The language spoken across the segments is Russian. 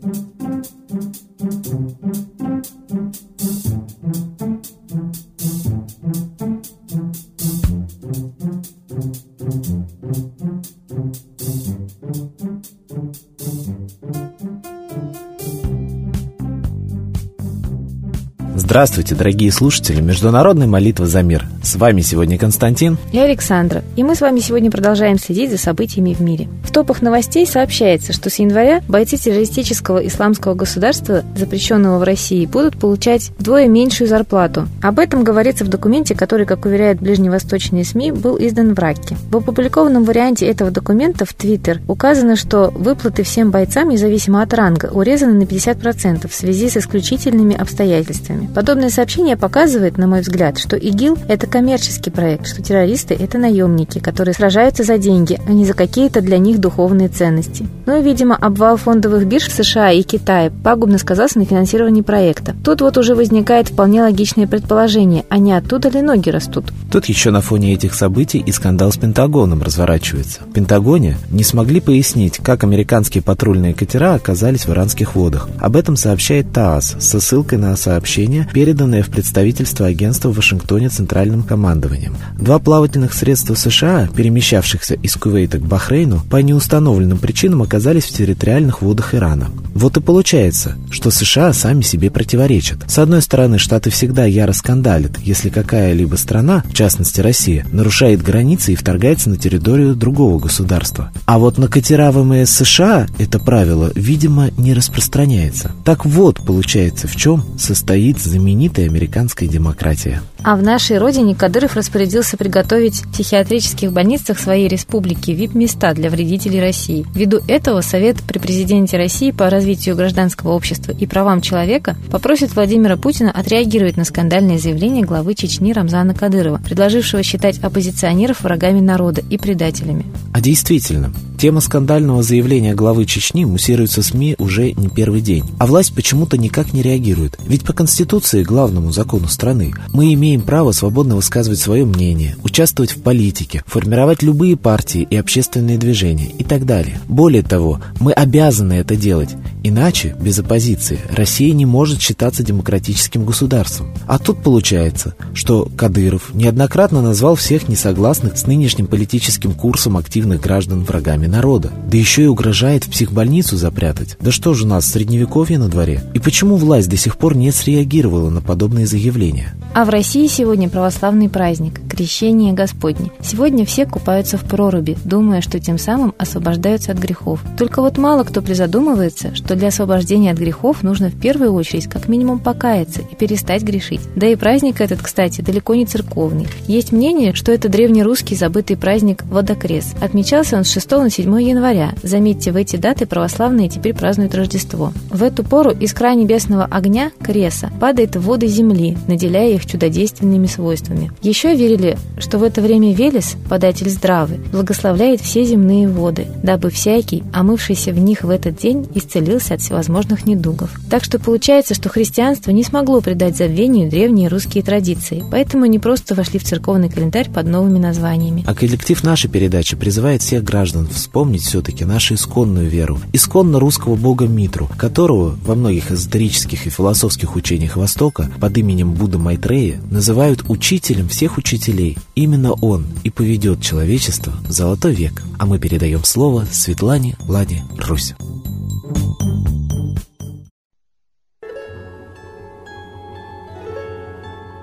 thank you. Здравствуйте, дорогие слушатели Международной молитвы за мир. С вами сегодня Константин и Александра. И мы с вами сегодня продолжаем следить за событиями в мире. В топах новостей сообщается, что с января бойцы террористического исламского государства, запрещенного в России, будут получать вдвое меньшую зарплату. Об этом говорится в документе, который, как уверяют ближневосточные СМИ, был издан в Ракке. В опубликованном варианте этого документа в Твиттер указано, что выплаты всем бойцам, независимо от ранга, урезаны на 50% в связи с исключительными обстоятельствами. Подобное сообщение показывает, на мой взгляд, что ИГИЛ – это коммерческий проект, что террористы – это наемники, которые сражаются за деньги, а не за какие-то для них духовные ценности. Ну и, видимо, обвал фондовых бирж в США и Китае пагубно сказался на финансировании проекта. Тут вот уже возникает вполне логичное предположение, а не оттуда ли ноги растут? Тут еще на фоне этих событий и скандал с Пентагоном разворачивается. В Пентагоне не смогли пояснить, как американские патрульные катера оказались в иранских водах. Об этом сообщает ТАСС со ссылкой на сообщение переданное в представительство агентства в Вашингтоне Центральным командованием. Два плавательных средства США, перемещавшихся из Кувейта к Бахрейну, по неустановленным причинам оказались в территориальных водах Ирана. Вот и получается, что США сами себе противоречат. С одной стороны, Штаты всегда яро скандалят, если какая-либо страна, в частности Россия, нарушает границы и вторгается на территорию другого государства. А вот на катера ВМС США это правило, видимо, не распространяется. Так вот, получается, в чем состоит знаменитая американская демократия. А в нашей родине Кадыров распорядился приготовить в психиатрических больницах своей республики ВИП-места для вредителей России. Ввиду этого Совет при президенте России по развитию гражданского общества и правам человека попросит Владимира Путина отреагировать на скандальное заявление главы Чечни Рамзана Кадырова, предложившего считать оппозиционеров врагами народа и предателями. А действительно, тема скандального заявления главы Чечни муссируется СМИ уже не первый день. А власть почему-то никак не реагирует. Ведь по Конституции, главному закону страны, мы имеем право свободно высказывать свое мнение, участвовать в политике, формировать любые партии и общественные движения и так далее. Более того, мы обязаны это делать, иначе, без оппозиции, Россия не может считаться демократическим государством. А тут получается, что Кадыров неоднократно назвал всех несогласных с нынешним политическим курсом активных граждан врагами народа. Да еще и угрожает в психбольницу запрятать. Да что же у нас, средневековье на дворе? И почему власть до сих пор не среагировала на подобные заявления? А в России сегодня православный праздник – Крещение Господне. Сегодня все купаются в проруби, думая, что тем самым освобождаются от грехов. Только вот мало кто призадумывается, что для освобождения от грехов нужно в первую очередь как минимум покаяться и перестать грешить. Да и праздник этот, кстати, далеко не церковный. Есть мнение, что это древнерусский забытый праздник Водокрес. Отмечался он с 6 на 7 января. Заметьте, в эти даты православные теперь празднуют Рождество. В эту пору из края небесного огня, Креса, падает в воды земли, наделяя их чудодейственным естественными свойствами. Еще верили, что в это время Велес, податель здравы, благословляет все земные воды, дабы всякий, омывшийся в них в этот день, исцелился от всевозможных недугов. Так что получается, что христианство не смогло придать забвению древние русские традиции, поэтому они просто вошли в церковный календарь под новыми названиями. А коллектив нашей передачи призывает всех граждан вспомнить все-таки нашу исконную веру, исконно русского бога Митру, которого во многих эзотерических и философских учениях Востока под именем Будда Майтрея называют учителем всех учителей. Именно он и поведет человечество в золотой век. А мы передаем слово Светлане Ладе Русь.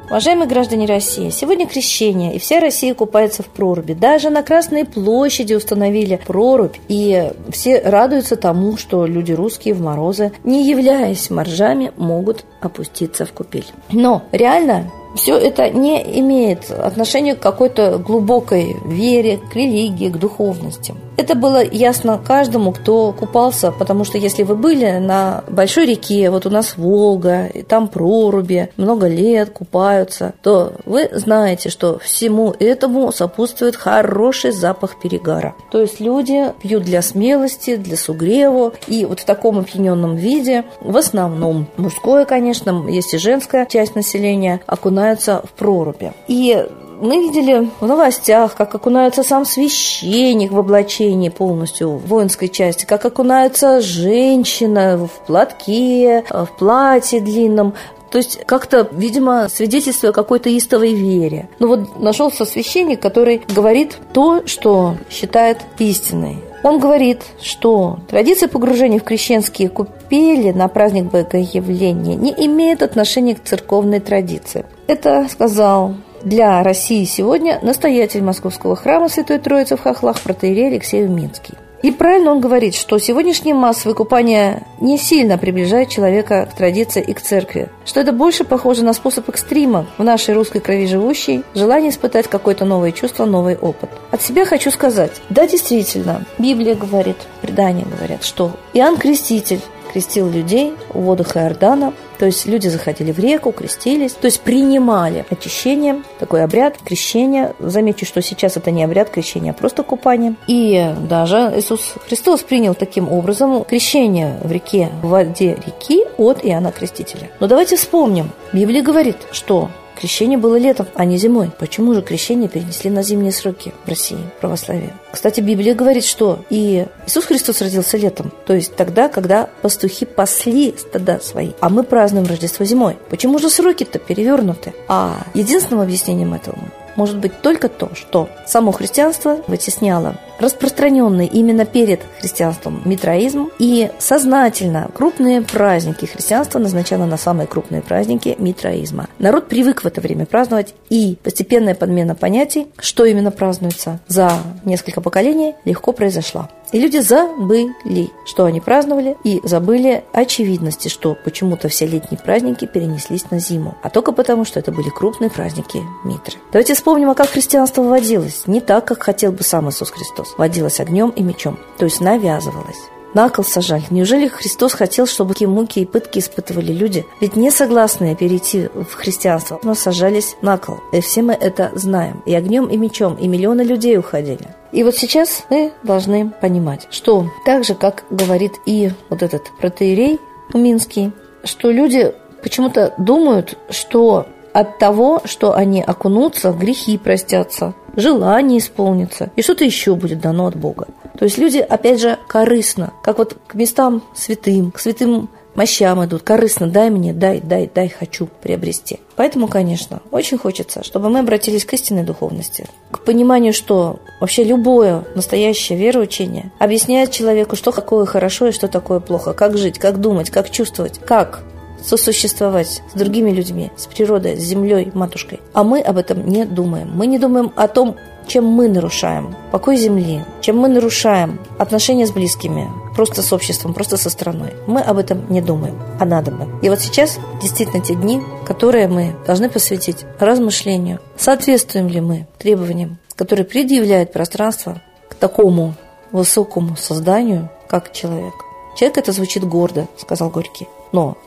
Уважаемые граждане России, сегодня крещение, и вся Россия купается в проруби. Даже на Красной площади установили прорубь, и все радуются тому, что люди русские в морозы, не являясь моржами, могут опуститься в купель. Но реально все это не имеет отношения к какой-то глубокой вере, к религии, к духовности. Это было ясно каждому, кто купался, потому что если вы были на большой реке, вот у нас Волга, и там проруби, много лет купаются, то вы знаете, что всему этому сопутствует хороший запах перегара. То есть люди пьют для смелости, для сугреву, и вот в таком опьяненном виде, в основном мужское, конечно, есть и женская часть населения, окунаются в проруби. И мы видели в новостях, как окунается сам священник в облачении полностью воинской части, как окунается женщина в платке, в платье длинном, то есть как-то, видимо, свидетельствуя о какой-то истовой вере. Ну вот нашелся священник, который говорит то, что считает истиной. Он говорит, что традиция погружения в крещенские купели на праздник Богоявления не имеет отношения к церковной традиции. Это сказал для России сегодня настоятель Московского храма Святой Троицы в Хохлах протеерей Алексей Уминский. И правильно он говорит, что сегодняшнее массовое купание не сильно приближает человека к традиции и к церкви, что это больше похоже на способ экстрима в нашей русской крови живущей, желание испытать какое-то новое чувство, новый опыт. От себя хочу сказать, да, действительно, Библия говорит, предания говорят, что Иоанн Креститель крестил людей в водах Иордана, то есть люди заходили в реку, крестились, то есть принимали очищение, такой обряд крещения. Замечу, что сейчас это не обряд крещения, а просто купание. И даже Иисус Христос принял таким образом крещение в реке, в воде реки от Иоанна Крестителя. Но давайте вспомним. Библия говорит, что Крещение было летом, а не зимой. Почему же крещение перенесли на зимние сроки в России, православие? Кстати, Библия говорит, что и Иисус Христос родился летом, то есть тогда, когда пастухи пасли стада свои, а мы празднуем Рождество зимой. Почему же сроки-то перевернуты? А единственным объяснением этому может быть только то, что само христианство вытесняло распространенный именно перед христианством митроизм и сознательно крупные праздники христианства назначало на самые крупные праздники митроизма. Народ привык в это время праздновать, и постепенная подмена понятий, что именно празднуется за несколько поколений, легко произошла. И люди забыли, что они праздновали, и забыли очевидности, что почему-то все летние праздники перенеслись на зиму, а только потому, что это были крупные праздники Митры. Давайте вспомним, а как христианство вводилось. Не так, как хотел бы сам Иисус Христос. Вводилось огнем и мечом, то есть навязывалось. На кол сажали. Неужели Христос хотел, чтобы такие муки и пытки испытывали люди? Ведь не согласные перейти в христианство, но сажались на кол. И все мы это знаем. И огнем, и мечом, и миллионы людей уходили. И вот сейчас мы должны понимать, что так же, как говорит и вот этот протеерей Уминский, что люди почему-то думают, что от того, что они окунутся, грехи простятся, желание исполнится, и что-то еще будет дано от Бога. То есть люди, опять же, корыстно, как вот к местам святым, к святым мощам идут, корыстно, дай мне, дай, дай, дай, хочу приобрести. Поэтому, конечно, очень хочется, чтобы мы обратились к истинной духовности, к пониманию, что вообще любое настоящее вероучение объясняет человеку, что такое хорошо и что такое плохо, как жить, как думать, как чувствовать, как сосуществовать с другими людьми, с природой, с землей, матушкой. А мы об этом не думаем. Мы не думаем о том, чем мы нарушаем покой земли, чем мы нарушаем отношения с близкими, просто с обществом, просто со страной. Мы об этом не думаем, а надо бы. И вот сейчас действительно те дни, которые мы должны посвятить размышлению, соответствуем ли мы требованиям, которые предъявляет пространство к такому высокому созданию, как человек. Человек это звучит гордо, сказал Горький. Но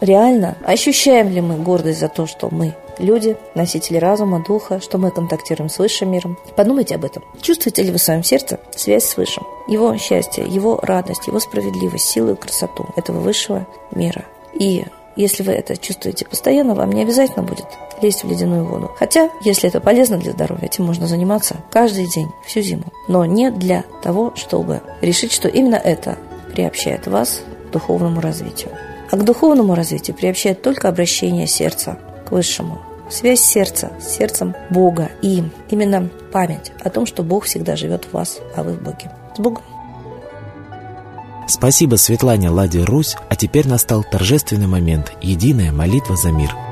реально ощущаем ли мы гордость за то, что мы люди, носители разума, духа, что мы контактируем с высшим миром. Подумайте об этом. Чувствуете ли вы в своем сердце связь с высшим? Его счастье, его радость, его справедливость, силу и красоту этого высшего мира. И если вы это чувствуете постоянно, вам не обязательно будет лезть в ледяную воду. Хотя, если это полезно для здоровья, этим можно заниматься каждый день, всю зиму. Но не для того, чтобы решить, что именно это приобщает вас к духовному развитию. А к духовному развитию приобщает только обращение сердца Высшему. Связь сердца с сердцем Бога и именно память о том, что Бог всегда живет в вас, а вы в Боге. С Богом! Спасибо Светлане Ладе Русь, а теперь настал торжественный момент – единая молитва за мир –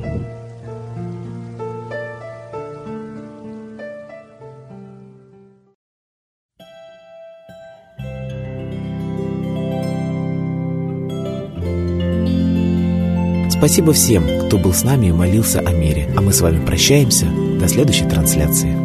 Спасибо всем, кто был с нами и молился о мире. А мы с вами прощаемся. До следующей трансляции.